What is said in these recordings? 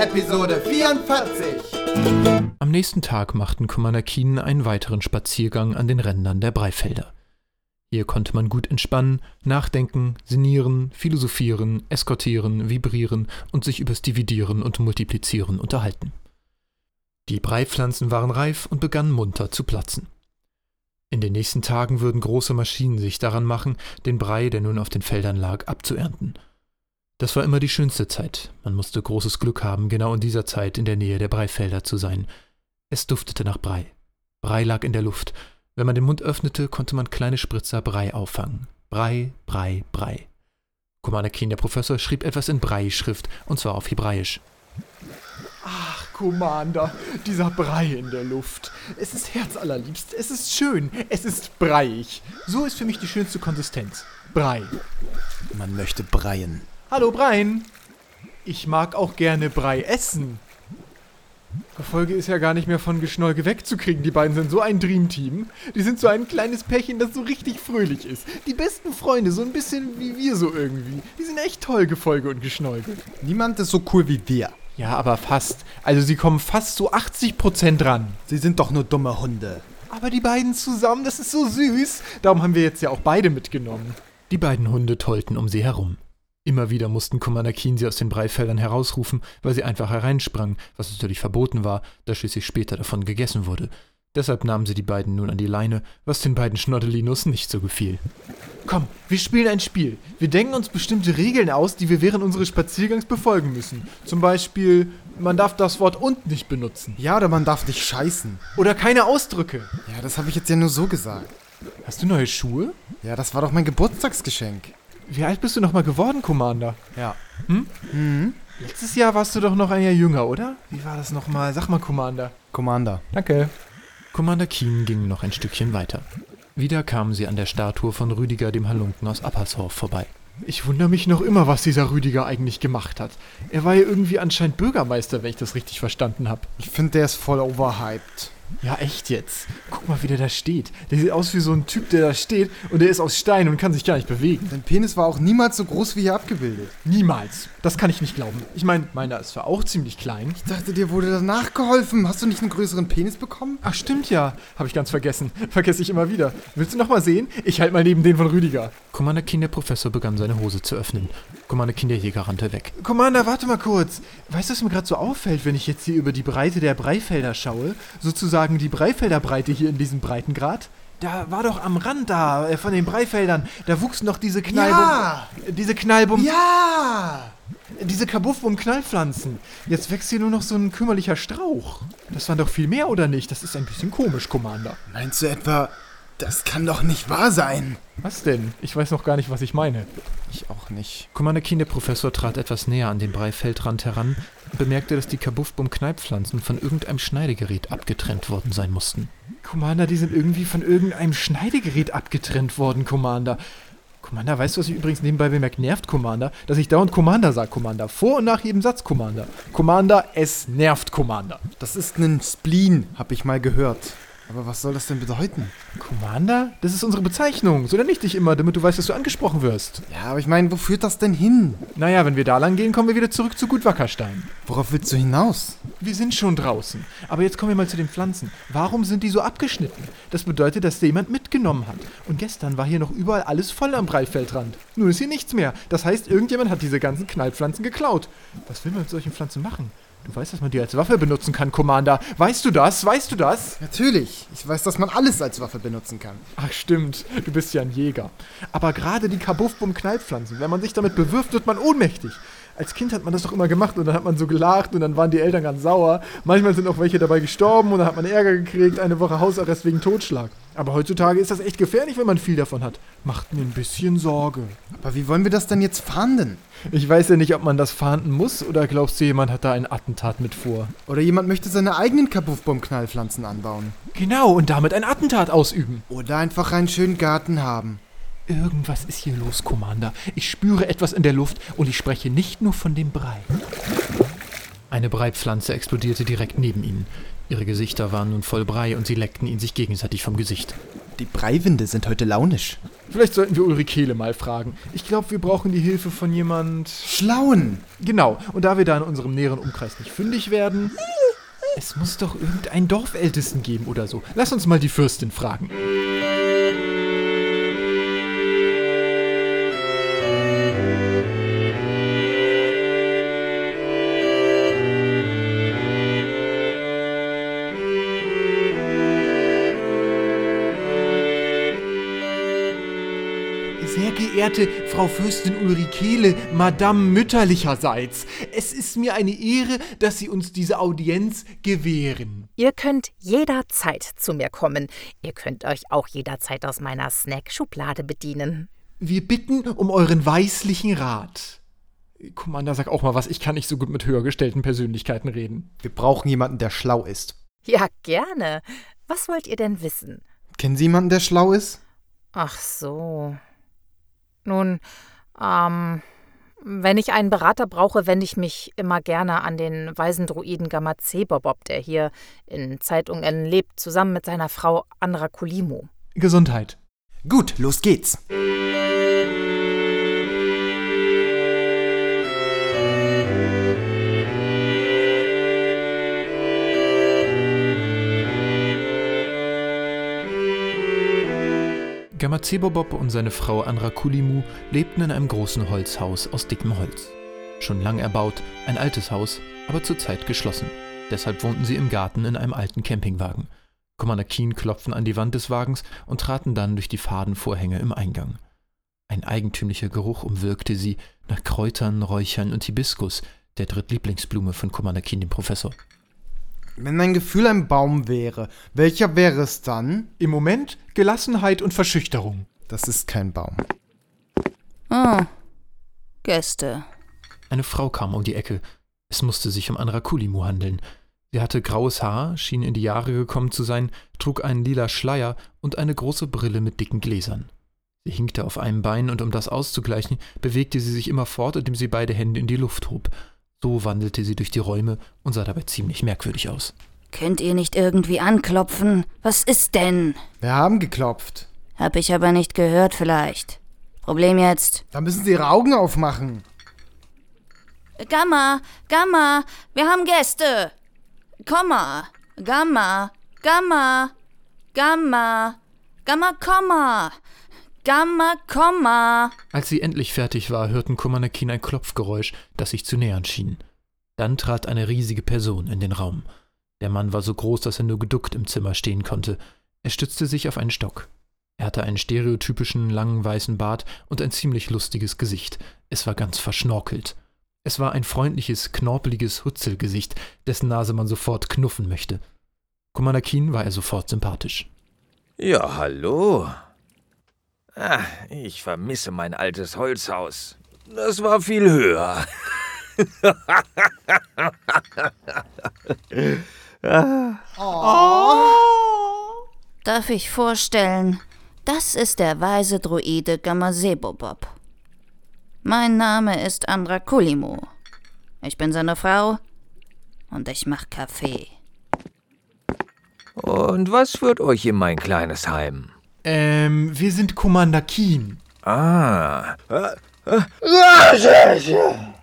Episode 44. Am nächsten Tag machten Commander Keen einen weiteren Spaziergang an den Rändern der Breifelder. Hier konnte man gut entspannen, nachdenken, sinnieren, philosophieren, eskortieren, vibrieren und sich übers Dividieren und Multiplizieren unterhalten. Die Breipflanzen waren reif und begannen munter zu platzen. In den nächsten Tagen würden große Maschinen sich daran machen, den Brei, der nun auf den Feldern lag, abzuernten. Das war immer die schönste Zeit. Man musste großes Glück haben, genau in dieser Zeit in der Nähe der Breifelder zu sein. Es duftete nach Brei. Brei lag in der Luft, wenn man den Mund öffnete, konnte man kleine Spritzer Brei auffangen. Brei, Brei, Brei. Commander Keen, der Professor, schrieb etwas in Brei-Schrift, und zwar auf Hebräisch. Ach, Commander, dieser Brei in der Luft. Es ist herzallerliebst, es ist schön, es ist breiig. So ist für mich die schönste Konsistenz. Brei. Man möchte breien. Hallo, Brein. Ich mag auch gerne Brei essen. Die Folge ist ja gar nicht mehr von Geschnolke wegzukriegen. Die beiden sind so ein Dreamteam. Die sind so ein kleines Pärchen, das so richtig fröhlich ist. Die besten Freunde, so ein bisschen wie wir so irgendwie. Die sind echt toll, Gefolge und Geschnolke. Niemand ist so cool wie wir. Ja, aber fast. Also sie kommen fast so 80% dran. Sie sind doch nur dumme Hunde. Aber die beiden zusammen, das ist so süß. Darum haben wir jetzt ja auch beide mitgenommen. Die beiden Hunde tollten um sie herum. Immer wieder mussten Commander Keen sie aus den Breifeldern herausrufen, weil sie einfach hereinsprang, was natürlich verboten war, da schließlich später davon gegessen wurde. Deshalb nahmen sie die beiden nun an die Leine, was den beiden Schnoddelinos nicht so gefiel. Komm, wir spielen ein Spiel. Wir denken uns bestimmte Regeln aus, die wir während unseres Spaziergangs befolgen müssen. Zum Beispiel, man darf das Wort und nicht benutzen. Ja, oder man darf nicht scheißen. Oder keine Ausdrücke. Ja, das habe ich jetzt ja nur so gesagt. Hast du neue Schuhe? Ja, das war doch mein Geburtstagsgeschenk. Wie alt bist du nochmal geworden, Commander? Ja. Hm? Mhm. Letztes Jahr warst du doch noch ein Jahr jünger, oder? Wie war das nochmal? Sag mal, Commander. Commander. Danke. Commander Keen ging noch ein Stückchen weiter. Wieder kamen sie an der Statue von Rüdiger dem Halunken aus Appershof vorbei. Ich wundere mich noch immer, was dieser Rüdiger eigentlich gemacht hat. Er war ja irgendwie anscheinend Bürgermeister, wenn ich das richtig verstanden habe. Ich finde, der ist voll overhyped. Ja, echt jetzt. Guck mal, wie der da steht. Der sieht aus wie so ein Typ, der da steht und der ist aus Stein und kann sich gar nicht bewegen. Sein Penis war auch niemals so groß wie hier abgebildet. Niemals. Das kann ich nicht glauben. Ich meine, meiner ist zwar auch ziemlich klein. Ich dachte, dir wurde danach geholfen. Hast du nicht einen größeren Penis bekommen? Ach, stimmt ja. Habe ich ganz vergessen. Vergesse ich immer wieder. Willst du noch mal sehen? Ich halte mal neben den von Rüdiger. Commander Keen, der Professor, begann seine Hose zu öffnen. Commander Keen, der Jäger, rannte weg. Commander, warte mal kurz. Weißt du, was mir gerade so auffällt, wenn ich jetzt hier über die Breite der Breifelder schaue? Sozusagen die Breifelder Breite hier in diesem Breitengrad. Da war doch am Rand da äh, von den Breifeldern, da wuchsen doch diese Knallbum. Ja! Diese Knallbum. Ja! Diese Kabuffbum-Knallpflanzen. Jetzt wächst hier nur noch so ein kümmerlicher Strauch. Das waren doch viel mehr, oder nicht? Das ist ein bisschen komisch, Commander. Meinst du etwa, das kann doch nicht wahr sein? Was denn? Ich weiß noch gar nicht, was ich meine. Ich auch nicht. Commander Keen, der Professor, trat etwas näher an den Breifeldrand heran bemerkte, dass die Kabuffbum-Kneippflanzen von irgendeinem Schneidegerät abgetrennt worden sein mussten. Commander, die sind irgendwie von irgendeinem Schneidegerät abgetrennt worden, Commander. Commander, weißt du, was ich übrigens nebenbei bemerkt nervt, Commander? Dass ich dauernd Commander sage, Commander. Vor und nach jedem Satz, Commander. Commander, es nervt, Commander. Das ist ein Spleen, hab ich mal gehört. Aber was soll das denn bedeuten? Commander? Das ist unsere Bezeichnung. So nenne ich dich immer, damit du weißt, dass du angesprochen wirst. Ja, aber ich meine, wo führt das denn hin? Naja, wenn wir da lang gehen, kommen wir wieder zurück zu Gut Wackerstein. Worauf willst du hinaus? Wir sind schon draußen. Aber jetzt kommen wir mal zu den Pflanzen. Warum sind die so abgeschnitten? Das bedeutet, dass da jemand mitgenommen hat. Und gestern war hier noch überall alles voll am Breifeldrand. Nun ist hier nichts mehr. Das heißt, irgendjemand hat diese ganzen Knallpflanzen geklaut. Was will man mit solchen Pflanzen machen? Du weißt, dass man die als Waffe benutzen kann, Commander. Weißt du das? Weißt du das? Natürlich. Ich weiß, dass man alles als Waffe benutzen kann. Ach stimmt, du bist ja ein Jäger. Aber gerade die Kabuffbum-Knallpflanzen, wenn man sich damit bewirft, wird man ohnmächtig. Als Kind hat man das doch immer gemacht und dann hat man so gelacht und dann waren die Eltern ganz sauer. Manchmal sind auch welche dabei gestorben und dann hat man Ärger gekriegt, eine Woche Hausarrest wegen Totschlag. Aber heutzutage ist das echt gefährlich, wenn man viel davon hat. Macht mir ein bisschen Sorge. Aber wie wollen wir das denn jetzt fahnden? Ich weiß ja nicht, ob man das fahnden muss oder glaubst du, jemand hat da ein Attentat mit vor? Oder jemand möchte seine eigenen Kabuffbum-Knallpflanzen anbauen. Genau, und damit ein Attentat ausüben. Oder einfach einen schönen Garten haben. Irgendwas ist hier los, Commander. Ich spüre etwas in der Luft und ich spreche nicht nur von dem Brei. Eine Breipflanze explodierte direkt neben ihnen. Ihre Gesichter waren nun voll Brei und sie leckten ihn sich gegenseitig vom Gesicht. Die Breiwinde sind heute launisch. Vielleicht sollten wir Ulrikele mal fragen. Ich glaube, wir brauchen die Hilfe von jemand. Schlauen. Genau. Und da wir da in unserem näheren Umkreis nicht fündig werden. Es muss doch irgendeinen Dorfältesten geben oder so. Lass uns mal die Fürstin fragen. Sehr geehrte Frau Fürstin Ulrikele, Madame mütterlicherseits, es ist mir eine Ehre, dass Sie uns diese Audienz gewähren. Ihr könnt jederzeit zu mir kommen. Ihr könnt euch auch jederzeit aus meiner Snack-Schublade bedienen. Wir bitten um euren weislichen Rat. Commander, sag auch mal was, ich kann nicht so gut mit höher gestellten Persönlichkeiten reden. Wir brauchen jemanden, der schlau ist. Ja, gerne. Was wollt ihr denn wissen? Kennen Sie jemanden, der schlau ist? Ach so. Nun, ähm, wenn ich einen Berater brauche, wende ich mich immer gerne an den weisen Druiden Gamazebobob, der hier in Zeitungen lebt, zusammen mit seiner Frau Andra Kulimo. Gesundheit. Gut, los geht's. Gamazebobob und seine Frau Anrakulimu lebten in einem großen Holzhaus aus dickem Holz. Schon lang erbaut, ein altes Haus, aber zurzeit geschlossen. Deshalb wohnten sie im Garten in einem alten Campingwagen. Commander Keen klopften an die Wand des Wagens und traten dann durch die faden Vorhänge im Eingang. Ein eigentümlicher Geruch umwirkte sie nach Kräutern, Räuchern und Hibiskus, der Drittlieblingsblume von Commander Keen, dem Professor. Wenn mein Gefühl ein Baum wäre, welcher wäre es dann? Im Moment Gelassenheit und Verschüchterung. Das ist kein Baum. Ah, Gäste. Eine Frau kam um die Ecke. Es musste sich um Anrakulimu handeln. Sie hatte graues Haar, schien in die Jahre gekommen zu sein, trug einen lila Schleier und eine große Brille mit dicken Gläsern. Sie hinkte auf einem Bein und um das auszugleichen, bewegte sie sich immer fort, indem sie beide Hände in die Luft hob. So wandelte sie durch die Räume und sah dabei ziemlich merkwürdig aus. Könnt ihr nicht irgendwie anklopfen? Was ist denn? Wir haben geklopft. Hab ich aber nicht gehört vielleicht. Problem jetzt. Da müssen Sie Ihre Augen aufmachen. Gamma, Gamma, wir haben Gäste. Komma, Gamma, Gamma, Gamma, Gamma, Komma, Gamma, Komma. Als sie endlich fertig war, hörten Kumanakin ein Klopfgeräusch, das sich zu nähern schien. Dann trat eine riesige Person in den Raum. Der Mann war so groß, dass er nur geduckt im Zimmer stehen konnte. Er stützte sich auf einen Stock. Er hatte einen stereotypischen langen weißen Bart und ein ziemlich lustiges Gesicht. Es war ganz verschnorkelt. Es war ein freundliches, knorpeliges Hutzelgesicht, dessen Nase man sofort knuffen möchte. Keen war er sofort sympathisch. Ja, hallo. Ah, ich vermisse mein altes Holzhaus. Das war viel höher. Darf ich vorstellen, das ist der weise Druide Gamasebobob. Mein Name ist Andra Kulimo. Ich bin seine Frau und ich mach Kaffee. Und was führt euch in mein kleines Heim? Ähm, wir sind Commander Keen. Ah,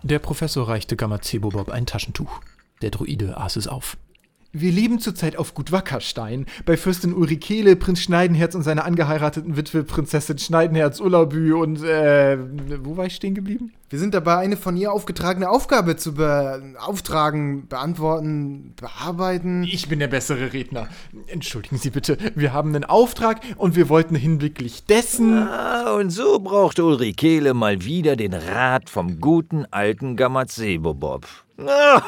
Der Professor reichte Gamazebobob ein Taschentuch. Der Druide aß es auf. Wir leben zurzeit auf Gut Wackerstein, bei Fürstin Ulrikele, Prinz Schneidenherz und seiner angeheirateten Witwe Prinzessin Schneidenherz Ullabü und, äh, wo war ich stehen geblieben? Wir sind dabei, eine von ihr aufgetragene Aufgabe zu beauftragen, beantworten, bearbeiten. Ich bin der bessere Redner. Entschuldigen Sie bitte, wir haben einen Auftrag und wir wollten hinblicklich dessen... ah, und so brauchte Ulrikele mal wieder den Rat vom guten alten Gamazebobob. Ah,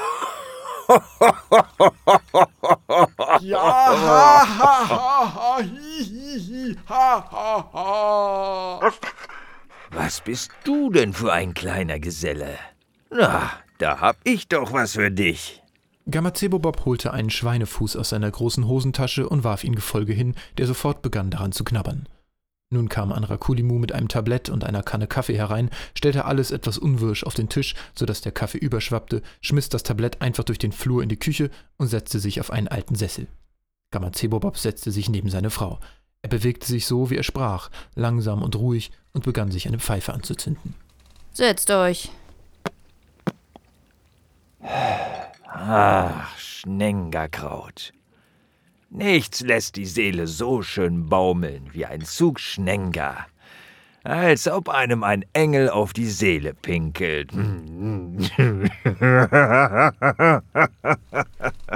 Ja, ha, ha, ha, ha, hi, hi, hi, ha, ha, ha. was bist du denn für ein kleiner Geselle? Na, da hab ich doch was für dich. Gamazebobob holte einen Schweinefuß aus seiner großen Hosentasche und warf ihn Gefolge hin, der sofort begann daran zu knabbern. Nun kam Anrakulimu mit einem Tablett und einer Kanne Kaffee herein, stellte alles etwas unwirsch auf den Tisch, sodass der Kaffee überschwappte, schmiss das Tablett einfach durch den Flur in die Küche und setzte sich auf einen alten Sessel. Gamazebobob setzte sich neben seine Frau. Er bewegte sich so, wie er sprach, langsam und ruhig und begann sich eine Pfeife anzuzünden. Setzt euch. Ach, Schnengerkraut. Nichts lässt die Seele so schön baumeln wie ein Zug Schnenger. Als ob einem ein Engel auf die Seele pinkelt.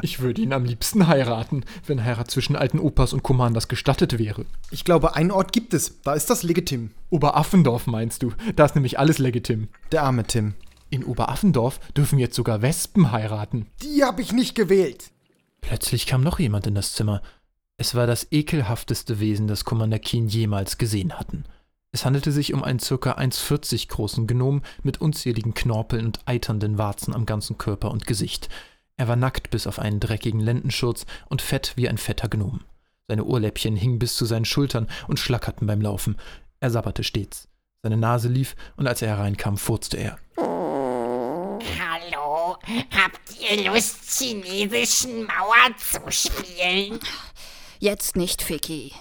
Ich würde ihn am liebsten heiraten, wenn Heirat zwischen alten Opas und Commanders gestattet wäre. Ich glaube, einen Ort gibt es. Da ist das legitim. Oberaffendorf meinst du? Da ist nämlich alles legitim. Der arme Tim. In Oberaffendorf dürfen jetzt sogar Wespen heiraten. Die habe ich nicht gewählt. Plötzlich kam noch jemand in das Zimmer. Es war das ekelhafteste Wesen, das Commander Keen jemals gesehen hatten. Es handelte sich um einen ca. 1,40 großen Gnom mit unzähligen Knorpeln und eiternden Warzen am ganzen Körper und Gesicht. Er war nackt bis auf einen dreckigen Lendenschurz und fett wie ein fetter Gnom. Seine Ohrläppchen hingen bis zu seinen Schultern und schlackerten beim Laufen. Er sabberte stets. Seine Nase lief und als er hereinkam, furzte er. Habt ihr Lust, chinesischen Mauer zu spielen? Jetzt nicht, Ficky.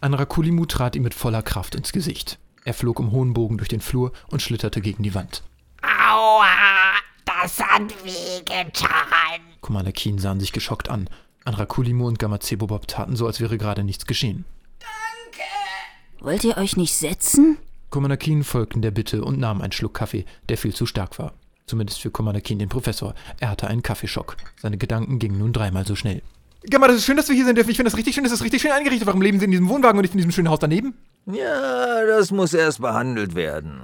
Anrakulimu trat ihm mit voller Kraft ins Gesicht. Er flog im hohen Bogen durch den Flur und schlitterte gegen die Wand. Aua, das hat wehgetan. Commander Keen sahen sich geschockt an. Anrakulimu und Gamazebobob taten so, als wäre gerade nichts geschehen. Wollt ihr euch nicht setzen? Commander Keen folgten der Bitte und nahmen einen Schluck Kaffee, der viel zu stark war. Zumindest für Commander Keen, den Professor. Er hatte einen Kaffeeschock. Seine Gedanken gingen nun dreimal so schnell. Gamma, das ist schön, dass wir hier sind dürfen. Ich finde das richtig schön, das ist richtig schön eingerichtet. Warum leben Sie in diesem Wohnwagen und nicht in diesem schönen Haus daneben? Ja, das muss erst behandelt werden.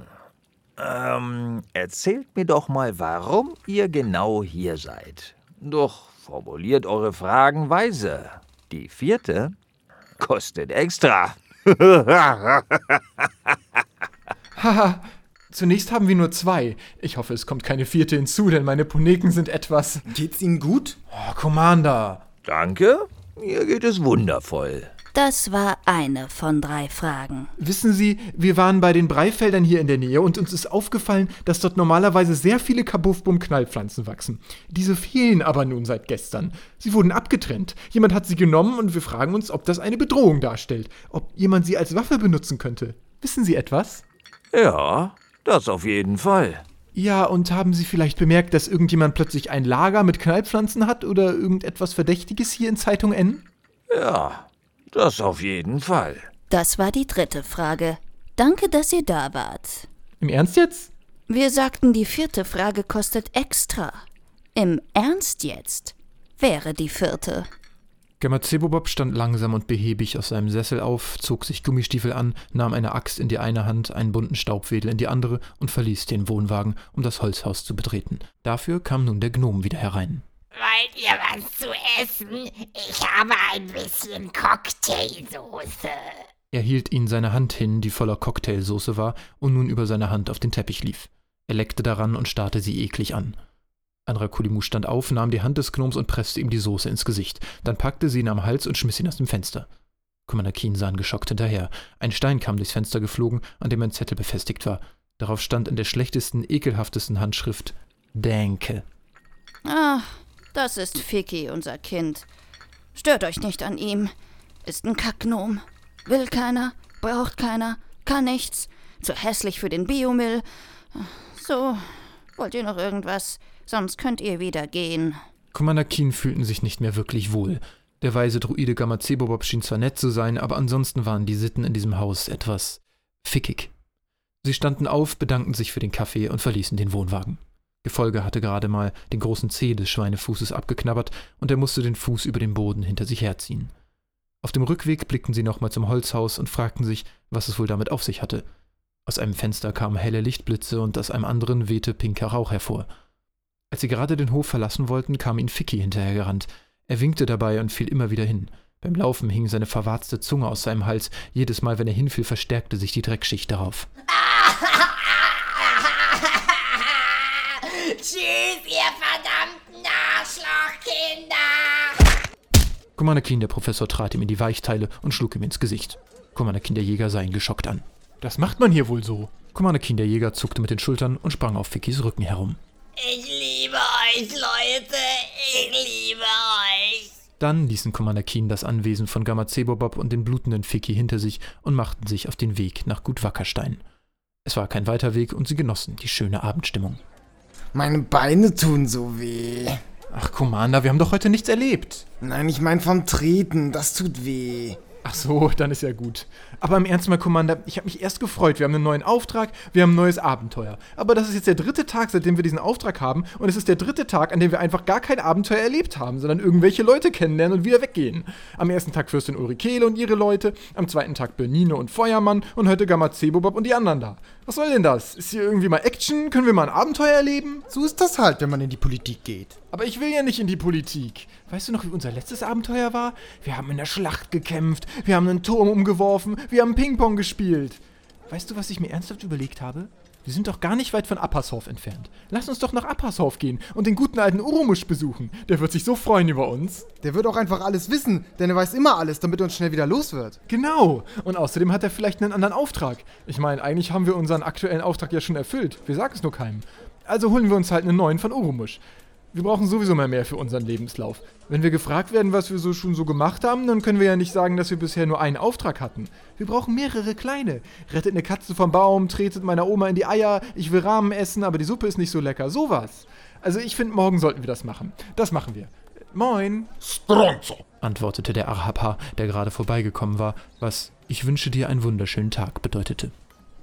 Ähm, erzählt mir doch mal, warum ihr genau hier seid. Doch formuliert eure Fragen weise. Die vierte kostet extra. Haha, zunächst haben wir nur zwei. Ich hoffe, es kommt keine vierte hinzu, denn meine Poneken sind etwas. Geht's Ihnen gut? Oh, Commander. Danke, mir geht es wundervoll. Das war eine von drei Fragen. Wissen Sie, wir waren bei den Breifeldern hier in der Nähe und uns ist aufgefallen, dass dort normalerweise sehr viele Kabuffbum-Knallpflanzen wachsen. Diese fehlen aber nun seit gestern. Sie wurden abgetrennt. Jemand hat sie genommen und wir fragen uns, ob das eine Bedrohung darstellt. Ob jemand sie als Waffe benutzen könnte. Wissen Sie etwas? Ja, das auf jeden Fall. Ja, und haben Sie vielleicht bemerkt, dass irgendjemand plötzlich ein Lager mit Knallpflanzen hat oder irgendetwas Verdächtiges hier in Zeitung N? Ja, das auf jeden Fall. Das war die dritte Frage. Danke, dass ihr da wart. Im Ernst jetzt? Wir sagten, die vierte Frage kostet extra. Im Ernst jetzt wäre die vierte. Gamazebobob stand langsam und behäbig aus seinem Sessel auf, zog sich Gummistiefel an, nahm eine Axt in die eine Hand, einen bunten Staubwedel in die andere und verließ den Wohnwagen, um das Holzhaus zu betreten. Dafür kam nun der Gnom wieder herein. Wollt ihr was zu essen? Ich habe ein bisschen Cocktailsoße. Er hielt ihnen seine Hand hin, die voller Cocktailsoße war und nun über seine Hand auf den Teppich lief. Er leckte daran und starrte sie eklig an. Anrakulimu stand auf, nahm die Hand des Gnoms und presste ihm die Soße ins Gesicht. Dann packte sie ihn am Hals und schmiss ihn aus dem Fenster. Commander Keen sah ihn geschockt hinterher. Ein Stein kam durchs Fenster geflogen, an dem ein Zettel befestigt war. Darauf stand in der schlechtesten, ekelhaftesten Handschrift Danke. Ah, das ist Ficky, unser Kind. Stört euch nicht an ihm. Ist ein Kacknom. Will keiner, braucht keiner, kann nichts. Zu hässlich für den Biomüll. So, wollt ihr noch irgendwas? Sonst könnt ihr wieder gehen. Commander Keen fühlten sich nicht mehr wirklich wohl. Der weise Druide Gamazebobob schien zwar nett zu sein, aber ansonsten waren die Sitten in diesem Haus etwas fickig. Sie standen auf, bedankten sich für den Kaffee und verließen den Wohnwagen. Gefolge hatte gerade mal den großen Zeh des Schweinefußes abgeknabbert und er musste den Fuß über den Boden hinter sich herziehen. Auf dem Rückweg blickten sie nochmal zum Holzhaus und fragten sich, was es wohl damit auf sich hatte. Aus einem Fenster kamen helle Lichtblitze und aus einem anderen wehte pinker Rauch hervor. Als sie gerade den Hof verlassen wollten, kam ihnen Ficky hinterhergerannt. Er winkte dabei und fiel immer wieder hin. Beim Laufen hing seine verwarzte Zunge aus seinem Hals. Jedes Mal, wenn er hinfiel, verstärkte sich die Dreckschicht darauf. Tschüss, ihr verdammten Arschlochkinder! Keen, der Professor, trat ihm in die Weichteile und schlug ihm ins Gesicht. Keen, der Jäger, sah ihn geschockt an. Das macht man hier wohl so. Keen, der Jäger, zuckte mit den Schultern und sprang auf Fickys Rücken herum. Ich liebe euch, Leute. Ich liebe euch. Dann ließen Commander Keen das Anwesen von Gamazebobob und den blutenden Ficky hinter sich und machten sich auf den Weg nach Gut Wackerstein. Es war kein weiter Weg und sie genossen die schöne Abendstimmung. Meine Beine tun so weh. Ach, Commander, wir haben doch heute nichts erlebt. Nein, ich mein vom Treten, das tut weh. Ach so, dann ist ja gut. Aber im Ernst mal, Commander, ich habe mich erst gefreut. Wir haben einen neuen Auftrag, wir haben ein neues Abenteuer. Aber das ist jetzt der dritte Tag, seitdem wir diesen Auftrag haben. Und es ist der dritte Tag, an dem wir einfach gar kein Abenteuer erlebt haben, sondern irgendwelche Leute kennenlernen und wieder weggehen. Am ersten Tag Fürstin Ulrikele und ihre Leute, am zweiten Tag Bernine und Feuermann und heute Gamazebobob und die anderen da. Was soll denn das? Ist hier irgendwie mal Action? Können wir mal ein Abenteuer erleben? So ist das halt, wenn man in die Politik geht. Aber ich will ja nicht in die Politik. Weißt du noch, wie unser letztes Abenteuer war? Wir haben in der Schlacht gekämpft, wir haben einen Turm umgeworfen, wir haben Ping-Pong gespielt. Weißt du, was ich mir ernsthaft überlegt habe? Wir sind doch gar nicht weit von Appershof entfernt. Lass uns doch nach Appershof gehen und den guten alten Urumusch besuchen. Der wird sich so freuen über uns. Der wird auch einfach alles wissen, denn er weiß immer alles, damit er uns schnell wieder los wird. Genau. Und außerdem hat er vielleicht einen anderen Auftrag. Ich meine, eigentlich haben wir unseren aktuellen Auftrag ja schon erfüllt. Wir sagen es nur keinem. Also holen wir uns halt einen neuen von Urumusch. Wir brauchen sowieso mal mehr für unseren Lebenslauf. Wenn wir gefragt werden, was wir so schon so gemacht haben, dann können wir ja nicht sagen, dass wir bisher nur einen Auftrag hatten. Wir brauchen mehrere kleine. Rettet eine Katze vom Baum, tretet meiner Oma in die Eier, ich will Rahmen essen, aber die Suppe ist nicht so lecker. Sowas. Also ich finde, morgen sollten wir das machen. Das machen wir. Moin. Stronzo. antwortete der Arhapa, der gerade vorbeigekommen war, was ich wünsche dir einen wunderschönen Tag bedeutete.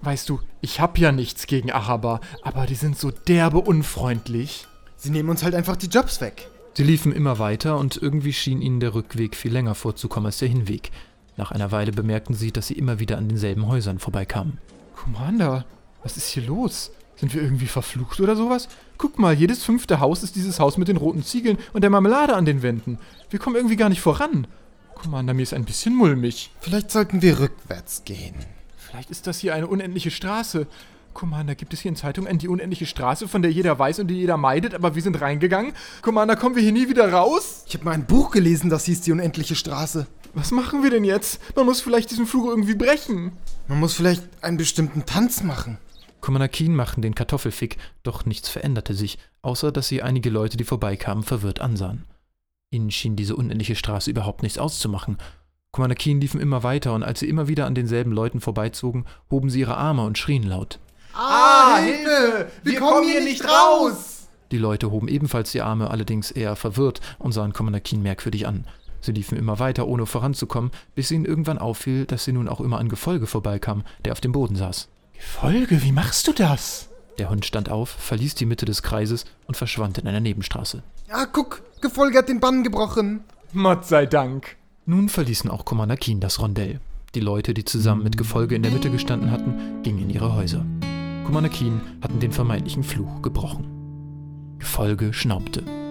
Weißt du, ich hab ja nichts gegen Ahaba, aber die sind so derbe unfreundlich. Sie nehmen uns halt einfach die Jobs weg. Sie liefen immer weiter und irgendwie schien ihnen der Rückweg viel länger vorzukommen als der Hinweg. Nach einer Weile bemerkten sie, dass sie immer wieder an denselben Häusern vorbeikamen. Commander, was ist hier los? Sind wir irgendwie verflucht oder sowas? Guck mal, jedes fünfte Haus ist dieses Haus mit den roten Ziegeln und der Marmelade an den Wänden. Wir kommen irgendwie gar nicht voran. Commander, mir ist ein bisschen mulmig. Vielleicht sollten wir rückwärts gehen. Vielleicht ist das hier eine unendliche Straße. Commander, gibt es hier in Zeitungen die unendliche Straße, von der jeder weiß und die jeder meidet, aber wir sind reingegangen? Commander, kommen wir hier nie wieder raus? Ich habe mal ein Buch gelesen, das hieß Die unendliche Straße. Was machen wir denn jetzt? Man muss vielleicht diesen Flug irgendwie brechen. Man muss vielleicht einen bestimmten Tanz machen. Commander Keen machten den Kartoffelfick, doch nichts veränderte sich, außer dass sie einige Leute, die vorbeikamen, verwirrt ansahen. Ihnen schien diese unendliche Straße überhaupt nichts auszumachen. Commander Keen liefen immer weiter und als sie immer wieder an denselben Leuten vorbeizogen, hoben sie ihre Arme und schrien laut. Ah, Hilfe! Wir, kommen hier nicht raus! Die Leute hoben ebenfalls die Arme, allerdings eher verwirrt und sahen Commander Keen merkwürdig an. Sie liefen immer weiter, ohne voranzukommen, bis ihnen irgendwann auffiel, dass sie nun auch immer an Gefolge vorbeikamen, der auf dem Boden saß. Folge, wie machst du das? Der Hund stand auf, verließ die Mitte des Kreises und verschwand in einer Nebenstraße. Ah, guck, Gefolge hat den Bann gebrochen. Gott sei Dank. Nun verließen auch Commander Keen das Rondell. Die Leute, die zusammen mit Gefolge in der Mitte gestanden hatten, gingen in ihre Häuser. Keen hatten den vermeintlichen Fluch gebrochen. Gefolge schnaubte.